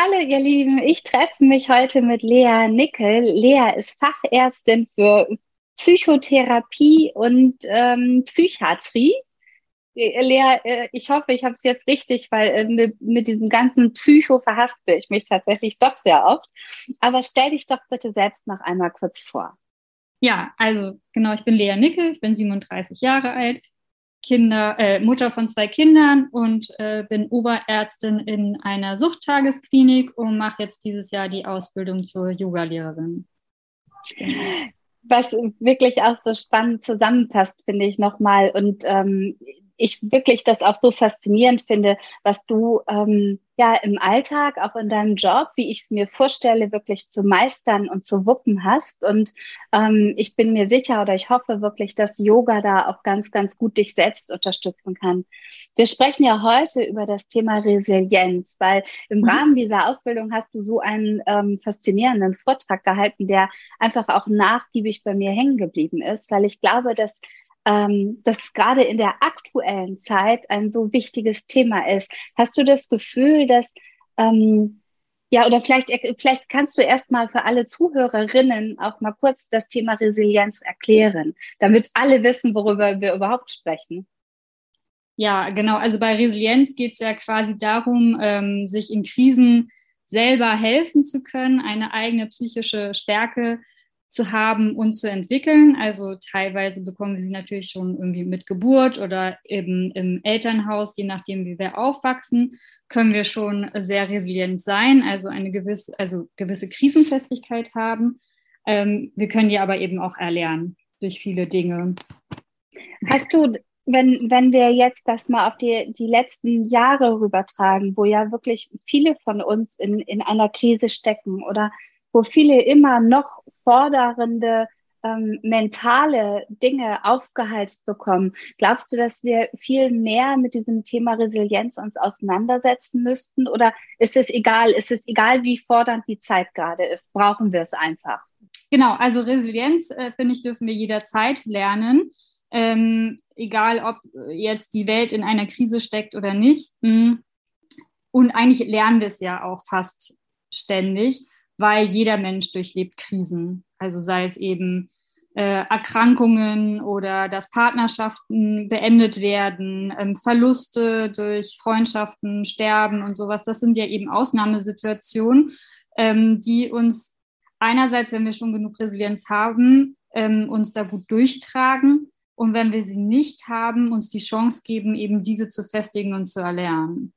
Hallo ihr Lieben, ich treffe mich heute mit Lea Nickel. Lea ist Fachärztin für Psychotherapie und ähm, Psychiatrie. Äh, Lea, äh, ich hoffe, ich habe es jetzt richtig, weil äh, mit, mit, diesem ganzen Psycho verhaspel ich mich tatsächlich doch sehr oft. Aber stell dich doch bitte selbst noch einmal kurz vor. Ja, also genau, ich bin Lea Nickel, ich bin 37 Jahre alt, Kinder, äh, Mutter von zwei Kindern und äh, bin Oberärztin in einer Suchttagesklinik und mache jetzt dieses Jahr die Ausbildung zur Yogalehrerin. Was wirklich auch so spannend zusammenpasst, finde ich nochmal. Und ähm, ich wirklich das auch so faszinierend finde, was du ähm, ja im Alltag, auch in deinem Job, wie ich es mir vorstelle, wirklich zu meistern und zu wuppen hast. Und ähm, ich bin mir sicher oder ich hoffe wirklich, dass Yoga da auch ganz, ganz gut dich selbst unterstützen kann. Wir sprechen ja heute über das Thema Resilienz, weil im mhm. Rahmen dieser Ausbildung hast du so einen ähm, faszinierenden Vortrag gehalten, der einfach auch nachgiebig bei mir hängen geblieben ist, weil ich glaube, dass ähm, das gerade in der aktuellen Zeit ein so wichtiges Thema ist. Hast du das Gefühl, dass ähm, ja, oder vielleicht, vielleicht kannst du erst mal für alle Zuhörerinnen auch mal kurz das Thema Resilienz erklären, damit alle wissen, worüber wir überhaupt sprechen. Ja, genau. Also bei Resilienz geht es ja quasi darum, ähm, sich in Krisen selber helfen zu können, eine eigene psychische Stärke zu haben und zu entwickeln. Also teilweise bekommen wir sie natürlich schon irgendwie mit Geburt oder eben im Elternhaus, je nachdem, wie wir aufwachsen, können wir schon sehr resilient sein, also eine gewisse, also gewisse Krisenfestigkeit haben. Ähm, wir können die aber eben auch erlernen durch viele Dinge. Hast du, wenn, wenn wir jetzt das mal auf die, die letzten Jahre rübertragen, wo ja wirklich viele von uns in, in einer Krise stecken oder wo viele immer noch forderende ähm, mentale Dinge aufgeheizt bekommen. Glaubst du, dass wir viel mehr mit diesem Thema Resilienz uns auseinandersetzen müssten? Oder ist es egal? Ist es egal, wie fordernd die Zeit gerade ist? Brauchen wir es einfach? Genau, also Resilienz, äh, finde ich, dürfen wir jederzeit lernen. Ähm, egal, ob jetzt die Welt in einer Krise steckt oder nicht. Mm. Und eigentlich lernen wir es ja auch fast ständig weil jeder Mensch durchlebt Krisen. Also sei es eben äh, Erkrankungen oder dass Partnerschaften beendet werden, ähm, Verluste durch Freundschaften, Sterben und sowas. Das sind ja eben Ausnahmesituationen, ähm, die uns einerseits, wenn wir schon genug Resilienz haben, ähm, uns da gut durchtragen und wenn wir sie nicht haben, uns die Chance geben, eben diese zu festigen und zu erlernen.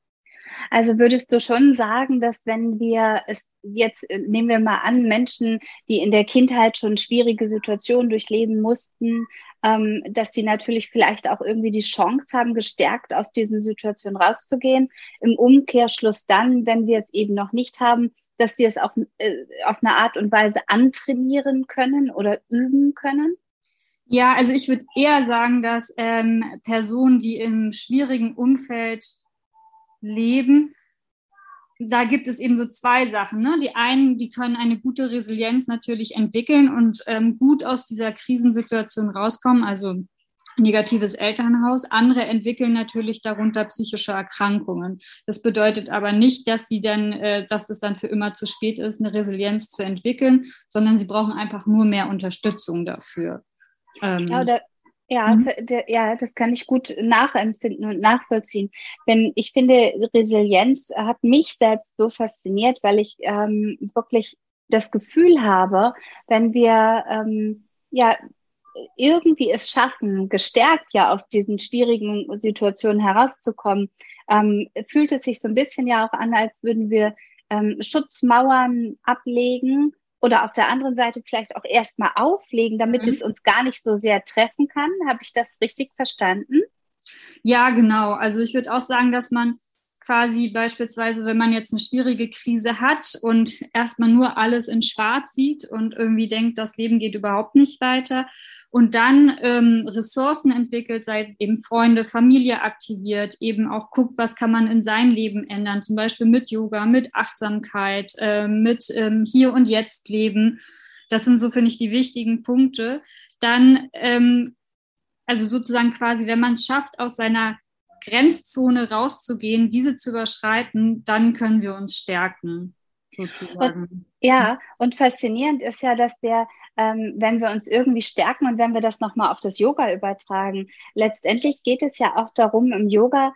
Also würdest du schon sagen, dass wenn wir es jetzt, äh, nehmen wir mal an, Menschen, die in der Kindheit schon schwierige Situationen durchleben mussten, ähm, dass sie natürlich vielleicht auch irgendwie die Chance haben, gestärkt aus diesen Situationen rauszugehen. Im Umkehrschluss dann, wenn wir es eben noch nicht haben, dass wir es auch äh, auf eine Art und Weise antrainieren können oder üben können? Ja, also ich würde eher sagen, dass ähm, Personen, die im schwierigen Umfeld leben, da gibt es eben so zwei Sachen. Ne? Die einen, die können eine gute Resilienz natürlich entwickeln und ähm, gut aus dieser Krisensituation rauskommen, also negatives Elternhaus. Andere entwickeln natürlich darunter psychische Erkrankungen. Das bedeutet aber nicht, dass sie dann, äh, dass es dann für immer zu spät ist, eine Resilienz zu entwickeln, sondern sie brauchen einfach nur mehr Unterstützung dafür. Ähm, ja, oder ja, mhm. für, ja, das kann ich gut nachempfinden und nachvollziehen. Denn ich finde, Resilienz hat mich selbst so fasziniert, weil ich ähm, wirklich das Gefühl habe, wenn wir ähm, ja irgendwie es schaffen, gestärkt ja aus diesen schwierigen Situationen herauszukommen, ähm, fühlt es sich so ein bisschen ja auch an, als würden wir ähm, Schutzmauern ablegen oder auf der anderen Seite vielleicht auch erstmal auflegen, damit mhm. es uns gar nicht so sehr treffen kann. Habe ich das richtig verstanden? Ja, genau. Also ich würde auch sagen, dass man quasi beispielsweise, wenn man jetzt eine schwierige Krise hat und erstmal nur alles in Schwarz sieht und irgendwie denkt, das Leben geht überhaupt nicht weiter und dann ähm, Ressourcen entwickelt, sei es eben Freunde, Familie aktiviert, eben auch guckt, was kann man in seinem Leben ändern, zum Beispiel mit Yoga, mit Achtsamkeit, äh, mit ähm, Hier und Jetzt leben. Das sind so, finde ich, die wichtigen Punkte. Dann, ähm, also sozusagen quasi, wenn man es schafft, aus seiner Grenzzone rauszugehen, diese zu überschreiten, dann können wir uns stärken. Sozusagen. Und, ja, und faszinierend ist ja, dass wir ähm, wenn wir uns irgendwie stärken und wenn wir das nochmal auf das Yoga übertragen. Letztendlich geht es ja auch darum, im Yoga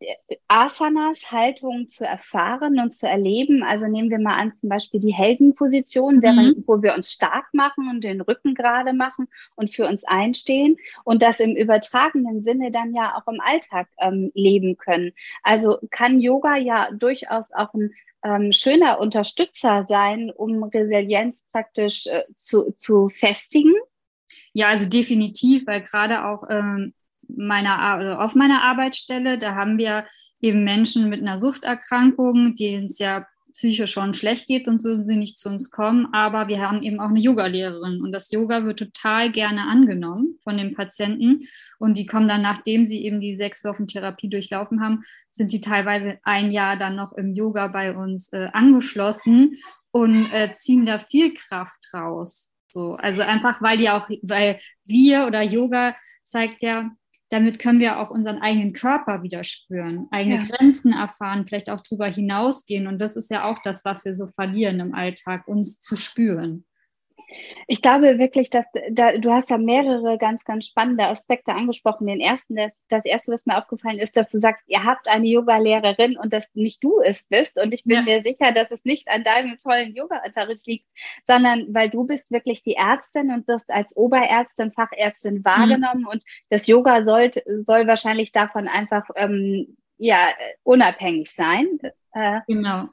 äh, Asanas, Haltungen zu erfahren und zu erleben. Also nehmen wir mal an, zum Beispiel die Heldenposition, mhm. wo wir uns stark machen und den Rücken gerade machen und für uns einstehen und das im übertragenen Sinne dann ja auch im Alltag ähm, leben können. Also kann Yoga ja durchaus auch ein ähm, schöner Unterstützer sein, um Resilienz praktisch äh, zu, zu festigen? Ja, also definitiv, weil gerade auch ähm, meiner, also auf meiner Arbeitsstelle, da haben wir eben Menschen mit einer Suchterkrankung, denen es ja psychisch schon schlecht geht, sonst würden sie nicht zu uns kommen. Aber wir haben eben auch eine Yoga-Lehrerin und das Yoga wird total gerne angenommen von den Patienten. Und die kommen dann, nachdem sie eben die sechs Wochen Therapie durchlaufen haben, sind die teilweise ein Jahr dann noch im Yoga bei uns äh, angeschlossen und äh, ziehen da viel Kraft raus. So, also einfach, weil die auch, weil wir oder Yoga zeigt ja, damit können wir auch unseren eigenen Körper wieder spüren, eigene ja. Grenzen erfahren, vielleicht auch darüber hinausgehen. Und das ist ja auch das, was wir so verlieren im Alltag, uns zu spüren. Ich glaube wirklich, dass da, du hast ja mehrere ganz, ganz spannende Aspekte angesprochen. Den ersten, das, das erste, was mir aufgefallen ist, dass du sagst, ihr habt eine Yoga-Lehrerin und dass nicht du es bist. Und ich bin ja. mir sicher, dass es nicht an deinem tollen Yoga-Unterricht liegt, sondern weil du bist wirklich die Ärztin und wirst als Oberärztin, Fachärztin wahrgenommen. Mhm. Und das Yoga soll, soll wahrscheinlich davon einfach ähm, ja, unabhängig sein. Äh, genau.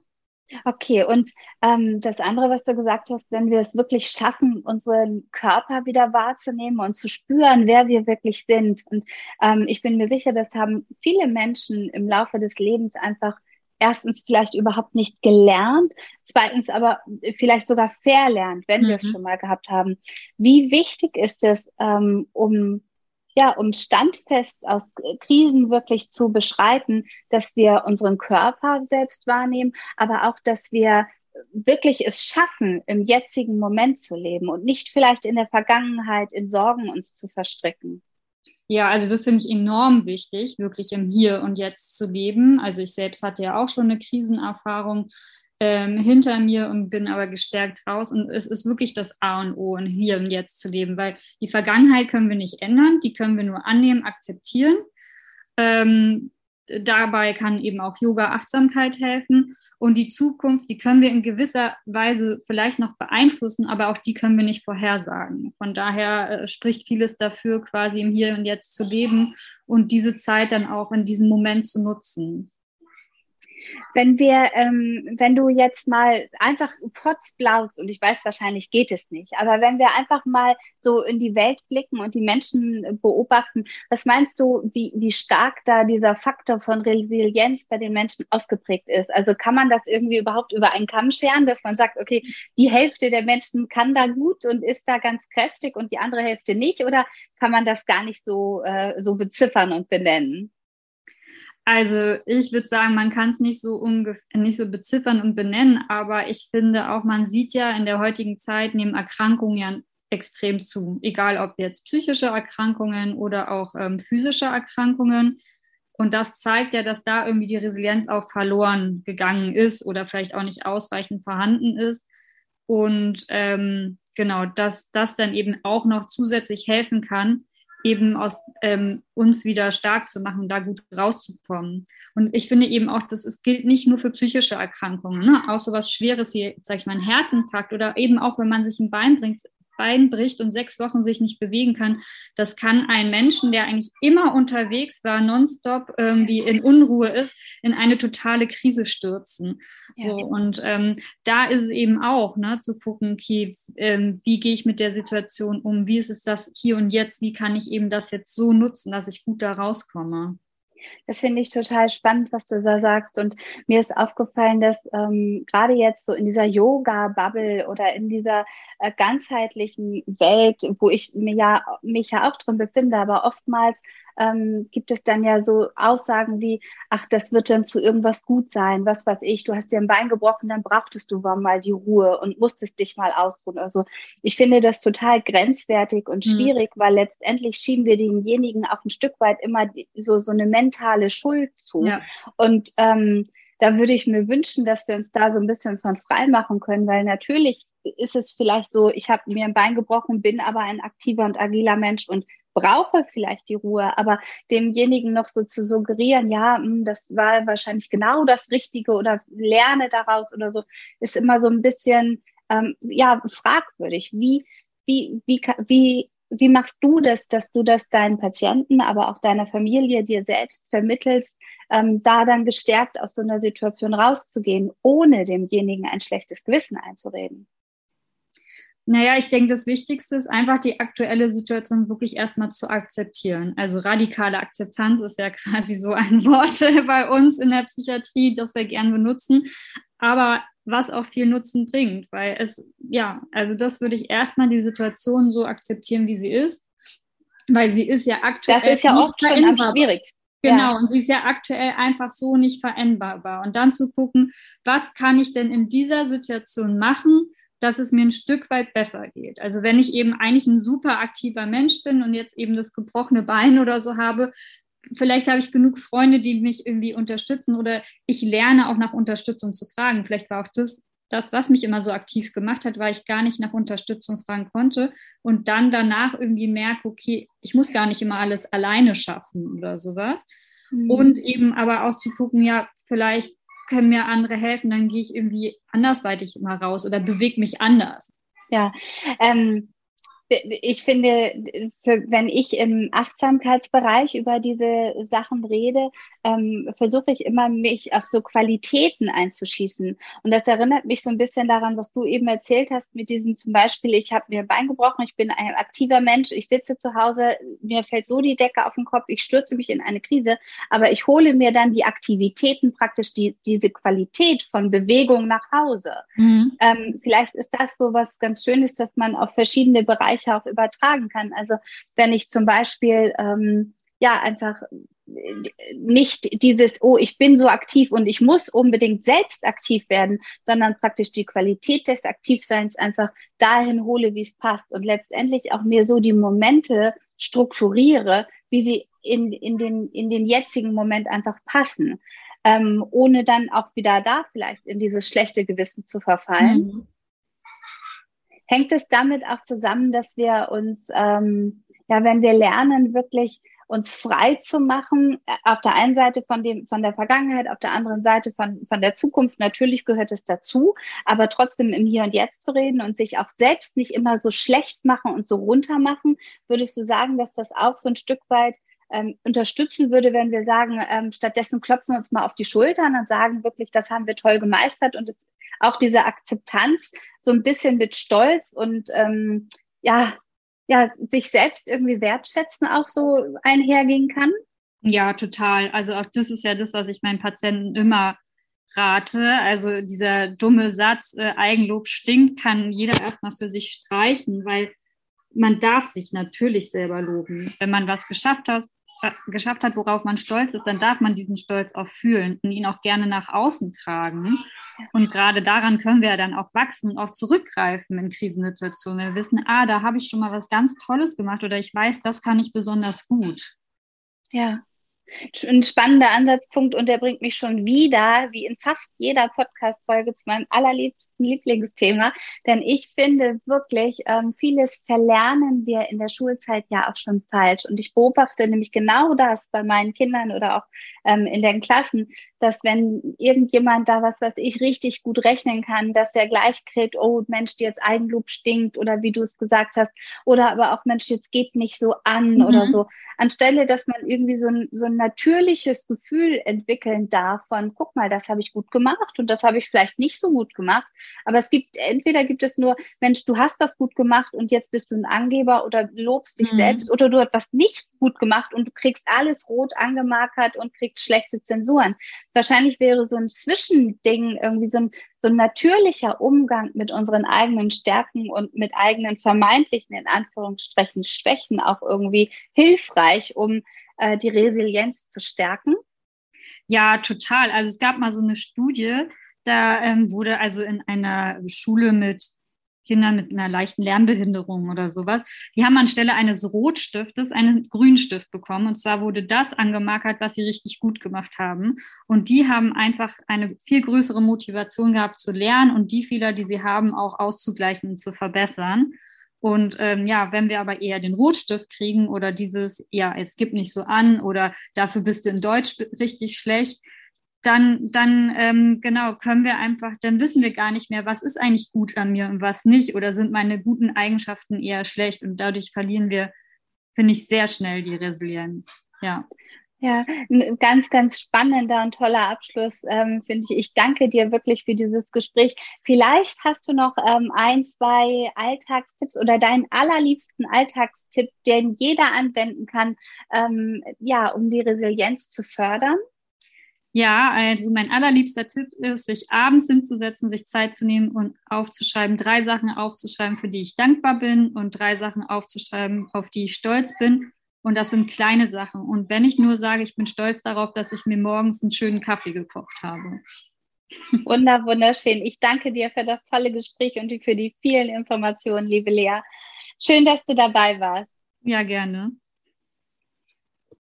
Okay, und ähm, das andere, was du gesagt hast, wenn wir es wirklich schaffen, unseren Körper wieder wahrzunehmen und zu spüren, wer wir wirklich sind. Und ähm, ich bin mir sicher, das haben viele Menschen im Laufe des Lebens einfach erstens vielleicht überhaupt nicht gelernt, zweitens aber vielleicht sogar verlernt, wenn mhm. wir es mhm. schon mal gehabt haben. Wie wichtig ist es, ähm, um ja, um standfest aus Krisen wirklich zu beschreiten, dass wir unseren Körper selbst wahrnehmen, aber auch, dass wir wirklich es schaffen, im jetzigen Moment zu leben und nicht vielleicht in der Vergangenheit in Sorgen uns zu verstricken. Ja, also das finde ich enorm wichtig, wirklich im Hier und Jetzt zu leben. Also ich selbst hatte ja auch schon eine Krisenerfahrung ähm, hinter mir und bin aber gestärkt raus. Und es ist wirklich das A und O, in hier und jetzt zu leben, weil die Vergangenheit können wir nicht ändern, die können wir nur annehmen, akzeptieren. Ähm, dabei kann eben auch Yoga Achtsamkeit helfen. Und die Zukunft, die können wir in gewisser Weise vielleicht noch beeinflussen, aber auch die können wir nicht vorhersagen. Von daher äh, spricht vieles dafür, quasi im Hier und Jetzt zu leben und diese Zeit dann auch in diesem Moment zu nutzen. Wenn wir, ähm, wenn du jetzt mal einfach potzblaust, und ich weiß, wahrscheinlich geht es nicht, aber wenn wir einfach mal so in die Welt blicken und die Menschen beobachten, was meinst du, wie, wie stark da dieser Faktor von Resilienz bei den Menschen ausgeprägt ist? Also kann man das irgendwie überhaupt über einen Kamm scheren, dass man sagt, okay, die Hälfte der Menschen kann da gut und ist da ganz kräftig und die andere Hälfte nicht? Oder kann man das gar nicht so, äh, so beziffern und benennen? Also ich würde sagen, man kann es nicht so nicht so beziffern und benennen, aber ich finde auch, man sieht ja in der heutigen Zeit nehmen Erkrankungen ja extrem zu, egal ob jetzt psychische Erkrankungen oder auch ähm, physische Erkrankungen. Und das zeigt ja, dass da irgendwie die Resilienz auch verloren gegangen ist oder vielleicht auch nicht ausreichend vorhanden ist. Und ähm, genau, dass das dann eben auch noch zusätzlich helfen kann, eben aus ähm, uns wieder stark zu machen, da gut rauszukommen. Und ich finde eben auch, dass es gilt nicht nur für psychische Erkrankungen, ne? auch so was Schweres wie, sag ich mal, ein Herzinfarkt oder eben auch, wenn man sich ein Bein bringt, Bein bricht und sechs Wochen sich nicht bewegen kann, das kann einen Menschen, der eigentlich immer unterwegs war, nonstop irgendwie in Unruhe ist, in eine totale Krise stürzen. Ja. So und ähm, da ist es eben auch, ne, zu gucken, okay, ähm, wie gehe ich mit der Situation um? Wie ist es das hier und jetzt? Wie kann ich eben das jetzt so nutzen, dass ich gut da rauskomme? Das finde ich total spannend, was du da sagst. Und mir ist aufgefallen, dass ähm, gerade jetzt so in dieser Yoga-Bubble oder in dieser äh, ganzheitlichen Welt, wo ich mir ja, mich ja auch drin befinde, aber oftmals ähm, gibt es dann ja so Aussagen wie, ach, das wird dann zu irgendwas gut sein, was weiß ich, du hast dir ein Bein gebrochen, dann brauchtest du mal die Ruhe und musstest dich mal ausruhen. Also ich finde das total grenzwertig und mhm. schwierig, mhm. weil letztendlich schieben wir denjenigen auch ein Stück weit immer so, so eine mentale Schuld zu. Ja. Und ähm, da würde ich mir wünschen, dass wir uns da so ein bisschen von frei machen können, weil natürlich ist es vielleicht so, ich habe mir ein Bein gebrochen, bin aber ein aktiver und agiler Mensch und brauche vielleicht die Ruhe, aber demjenigen noch so zu suggerieren, ja, hm, das war wahrscheinlich genau das Richtige oder lerne daraus oder so, ist immer so ein bisschen ähm, ja fragwürdig. Wie wie wie wie wie machst du das, dass du das deinen Patienten, aber auch deiner Familie, dir selbst vermittelst, ähm, da dann gestärkt aus so einer Situation rauszugehen, ohne demjenigen ein schlechtes Gewissen einzureden? Naja, ich denke, das Wichtigste ist einfach die aktuelle Situation wirklich erstmal zu akzeptieren. Also radikale Akzeptanz ist ja quasi so ein Wort bei uns in der Psychiatrie, das wir gern benutzen, aber was auch viel Nutzen bringt, weil es, ja, also das würde ich erstmal die Situation so akzeptieren, wie sie ist, weil sie ist ja aktuell. Das ist ja oft schon am schwierigsten. Genau, ja. und sie ist ja aktuell einfach so nicht veränderbar. Und dann zu gucken, was kann ich denn in dieser Situation machen, dass es mir ein Stück weit besser geht. Also wenn ich eben eigentlich ein super aktiver Mensch bin und jetzt eben das gebrochene Bein oder so habe, vielleicht habe ich genug Freunde, die mich irgendwie unterstützen oder ich lerne auch nach Unterstützung zu fragen. Vielleicht war auch das, das, was mich immer so aktiv gemacht hat, weil ich gar nicht nach Unterstützung fragen konnte und dann danach irgendwie merke, okay, ich muss gar nicht immer alles alleine schaffen oder sowas. Mhm. Und eben aber auch zu gucken, ja, vielleicht können mir andere helfen, dann gehe ich irgendwie andersweitig immer raus oder bewege mich anders. Ja, ähm, ich finde, für, wenn ich im Achtsamkeitsbereich über diese Sachen rede, ähm, versuche ich immer, mich auf so Qualitäten einzuschießen. Und das erinnert mich so ein bisschen daran, was du eben erzählt hast mit diesem zum Beispiel, ich habe mir ein Bein gebrochen, ich bin ein aktiver Mensch, ich sitze zu Hause, mir fällt so die Decke auf den Kopf, ich stürze mich in eine Krise, aber ich hole mir dann die Aktivitäten praktisch, die, diese Qualität von Bewegung nach Hause. Mhm. Ähm, vielleicht ist das so was ganz Schönes, dass man auf verschiedene Bereiche Auch übertragen kann. Also wenn ich zum Beispiel ähm, ja einfach nicht dieses, oh, ich bin so aktiv und ich muss unbedingt selbst aktiv werden, sondern praktisch die Qualität des Aktivseins einfach dahin hole, wie es passt und letztendlich auch mir so die Momente strukturiere, wie sie in, in, den, in den jetzigen Moment einfach passen, ähm, ohne dann auch wieder da vielleicht in dieses schlechte Gewissen zu verfallen. Mhm hängt es damit auch zusammen, dass wir uns, ähm, ja, wenn wir lernen, wirklich uns frei zu machen, äh, auf der einen Seite von dem, von der Vergangenheit, auf der anderen Seite von, von der Zukunft. Natürlich gehört es dazu, aber trotzdem im Hier und Jetzt zu reden und sich auch selbst nicht immer so schlecht machen und so runter machen, würdest du sagen, dass das auch so ein Stück weit ähm, unterstützen würde, wenn wir sagen, ähm, stattdessen klopfen wir uns mal auf die Schultern und sagen wirklich, das haben wir toll gemeistert und es, auch diese Akzeptanz so ein bisschen mit Stolz und ähm, ja, ja, sich selbst irgendwie wertschätzen auch so einhergehen kann? Ja, total. Also auch das ist ja das, was ich meinen Patienten immer rate. Also dieser dumme Satz, äh, Eigenlob stinkt, kann jeder erstmal für sich streichen, weil man darf sich natürlich selber loben. Wenn man was geschafft hat, äh, geschafft hat, worauf man stolz ist, dann darf man diesen Stolz auch fühlen und ihn auch gerne nach außen tragen. Und gerade daran können wir dann auch wachsen und auch zurückgreifen in Krisensituationen. Wir wissen, ah, da habe ich schon mal was ganz Tolles gemacht oder ich weiß, das kann ich besonders gut. Ja, ein spannender Ansatzpunkt und der bringt mich schon wieder, wie in fast jeder Podcast-Folge, zu meinem allerliebsten Lieblingsthema. Denn ich finde wirklich, ähm, vieles verlernen wir in der Schulzeit ja auch schon falsch. Und ich beobachte nämlich genau das bei meinen Kindern oder auch ähm, in den Klassen, dass wenn irgendjemand da was, was ich richtig gut rechnen kann, dass er gleich kriegt, oh Mensch, dir jetzt Eigenlob stinkt oder wie du es gesagt hast, oder aber auch Mensch, jetzt geht nicht so an mhm. oder so. Anstelle, dass man irgendwie so, so ein natürliches Gefühl entwickeln darf von, guck mal, das habe ich gut gemacht und das habe ich vielleicht nicht so gut gemacht. Aber es gibt, entweder gibt es nur, Mensch, du hast was gut gemacht und jetzt bist du ein Angeber oder lobst dich mhm. selbst oder du hast was nicht gut gemacht und du kriegst alles rot angemarkert und kriegst schlechte Zensuren. Wahrscheinlich wäre so ein Zwischending irgendwie so ein, so ein natürlicher Umgang mit unseren eigenen Stärken und mit eigenen vermeintlichen, in Anführungsstrichen, Schwächen auch irgendwie hilfreich, um äh, die Resilienz zu stärken? Ja, total. Also es gab mal so eine Studie, da ähm, wurde also in einer Schule mit Kindern mit einer leichten Lernbehinderung oder sowas, die haben anstelle eines Rotstiftes einen Grünstift bekommen. Und zwar wurde das angemarkert, was sie richtig gut gemacht haben. Und die haben einfach eine viel größere Motivation gehabt zu lernen und die Fehler, die sie haben, auch auszugleichen und zu verbessern. Und ähm, ja, wenn wir aber eher den Rotstift kriegen oder dieses, ja, es gibt nicht so an oder dafür bist du in Deutsch richtig schlecht, dann, dann ähm, genau, können wir einfach, dann wissen wir gar nicht mehr, was ist eigentlich gut an mir und was nicht oder sind meine guten Eigenschaften eher schlecht und dadurch verlieren wir, finde ich, sehr schnell die Resilienz. Ja. Ja, ein ganz, ganz spannender und toller Abschluss, ähm, finde ich. Ich danke dir wirklich für dieses Gespräch. Vielleicht hast du noch ähm, ein, zwei Alltagstipps oder deinen allerliebsten Alltagstipp, den jeder anwenden kann, ähm, ja, um die Resilienz zu fördern. Ja, also mein allerliebster Tipp ist, sich abends hinzusetzen, sich Zeit zu nehmen und aufzuschreiben, drei Sachen aufzuschreiben, für die ich dankbar bin und drei Sachen aufzuschreiben, auf die ich stolz bin und das sind kleine Sachen. Und wenn ich nur sage, ich bin stolz darauf, dass ich mir morgens einen schönen Kaffee gekocht habe. Wunder, wunderschön. Ich danke dir für das tolle Gespräch und für die vielen Informationen, liebe Lea. Schön, dass du dabei warst. Ja, gerne.